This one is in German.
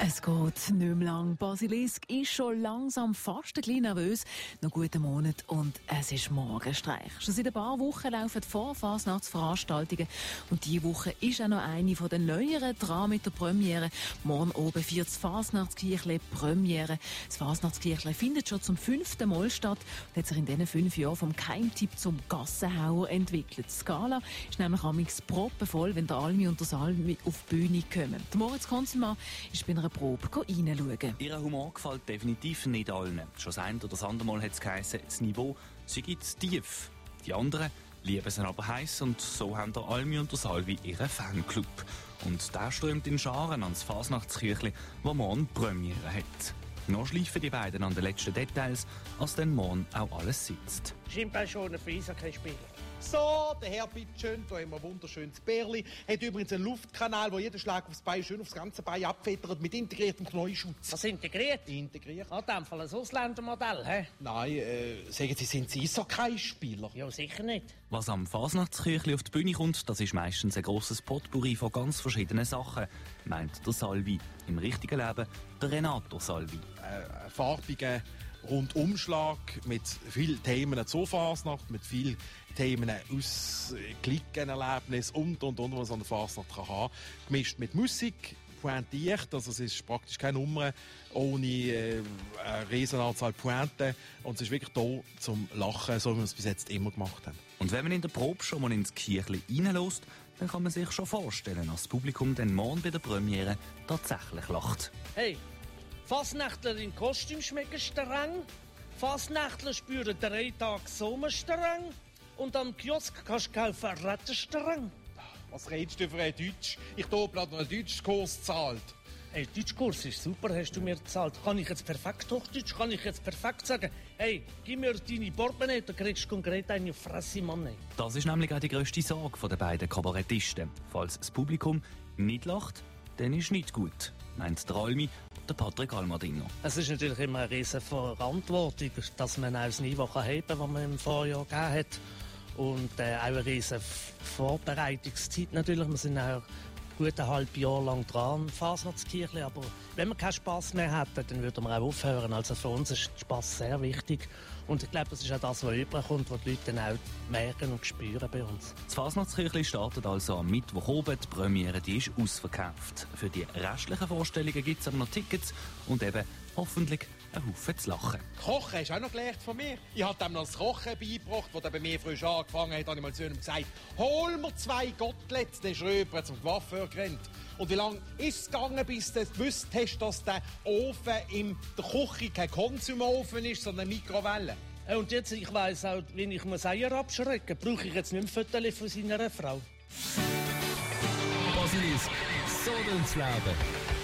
Es geht nicht mehr lang. Basilisk ist schon langsam fast ein bisschen nervös. Noch guten Monat und es ist Morgenstreich. Schon seit ein paar Wochen laufen Vorfasnachtsveranstaltungen und diese Woche ist auch noch eine von den neueren dran mit der Premiere. Morgen oben vier das Fasnachtskirchle Premiere. Das Fasnachtskirchle findet schon zum fünften Mal statt und hat sich in diesen fünf Jahren vom Keimtipp zum Gassenhauer entwickelt. Die Skala ist nämlich amigs proppenvoll, wenn der Almi und der Salmi auf die Bühne kommen. Moritz Konsumann ist bei einer einer Probe reinschauen. Ihr Humor gefällt definitiv nicht allen. Schon das ein oder das andere Mal hat es geheißen, das Niveau sei tief. Die anderen lieben es aber heiß und so haben der Almi und der Salvi ihren Fanclub. Und der strömt in Scharen ans Fasnachtskirchli, wo morgen Premiere hat. Noch schleifen die beiden an den letzten Details, als dann morgen auch alles sitzt. Stimmt schon ein Eishockey-Spieler. So, der Herr Bittschön, da haben wir ein wunderschönes Bärli. Hat übrigens einen Luftkanal, wo jeder Schlag aufs Bein schön aufs ganze Bein abfedert mit integriertem Knäuschutz. Was integriert? Integriert. Ah, in dem Fall ein Ausländermodell, hä? Nein, äh, sagen Sie, sind Sie Eishockey-Spieler? Ja, sicher nicht. Was am Fasnachtskirchli auf die Bühne kommt, das ist meistens ein grosses Potpourri von ganz verschiedenen Sachen, meint der Salvi. Im richtigen Leben der Renato Salvi. Äh, farbiger Rundumschlag mit vielen Themen zur Fasnacht, mit vielen Themen aus Klickenerlebnis und, und, und, was an der Fasnacht kann haben. Gemischt mit Musik, pointiert, also es ist praktisch keine Nummer ohne äh, eine Riesenanzahl Pointen und es ist wirklich da zum Lachen, so wie wir es bis jetzt immer gemacht haben. Und wenn man in der Probe schon mal ins Kirchli reinlässt, dann kann man sich schon vorstellen, dass das Publikum den morgen bei der Premiere tatsächlich lacht. Hey, Fasnächtler in Kostüm schmecken streng, Fasnächtler spüren drei Tage Sommerstreng und am Kiosk kannst du kaufen Rettenstreng. Was redest du für ein Deutsch? Ich habe gerade einen Deutschkurs gezahlt. Hey, Deutschkurs ist super, hast du mir gezahlt. Kann ich jetzt perfekt Hochdeutsch? Kann ich jetzt perfekt sagen, hey, gib mir deine Portemonnaie, dann kriegst du konkret eine Fresse, Mann. Das ist nämlich auch die grösste Sorge der beiden Kabarettisten. Falls das Publikum nicht lacht, dann ist nicht gut, meint der Almi, der Patrick Almadino. Es ist natürlich immer eine riesige Verantwortung, dass man auch das Niveau heben kann, das man im Vorjahr gegeben hat. Und äh, auch eine riesige Vorbereitungszeit natürlich. Wir sind auch gut ein halbes Jahr lang dran, Fasnachtskirche, aber wenn wir keinen Spass mehr hätten, dann würden wir auch aufhören. Also für uns ist Spass sehr wichtig und ich glaube, das ist auch das, was überkommt, was die Leute dann auch merken und spüren bei uns. Das Fasnachtskirchli startet also am Mittwoch oben. Die Premiere die ist ausverkauft. Für die restlichen Vorstellungen gibt es aber noch Tickets und eben hoffentlich ein Haufen zu lachen. Kochen hast du auch noch gelernt von mir. Ich habe dem noch das Kochen beigebracht, das bei mir frisch angefangen hat. habe ich mal zu ihm gesagt, hol mir zwei Gottlet, der Schröber zum Coiffeur gerannt. Und wie lange ist es gegangen, bis du gewusst hast, dass der Ofen in der Küche kein Konsumofen ist, sondern eine Mikrowelle? Und jetzt, ich weiss auch, wenn ich muss Eier abschrecken, brauche ich jetzt nicht mehr Fotos von seiner Frau. Basilisk, so ins Leben.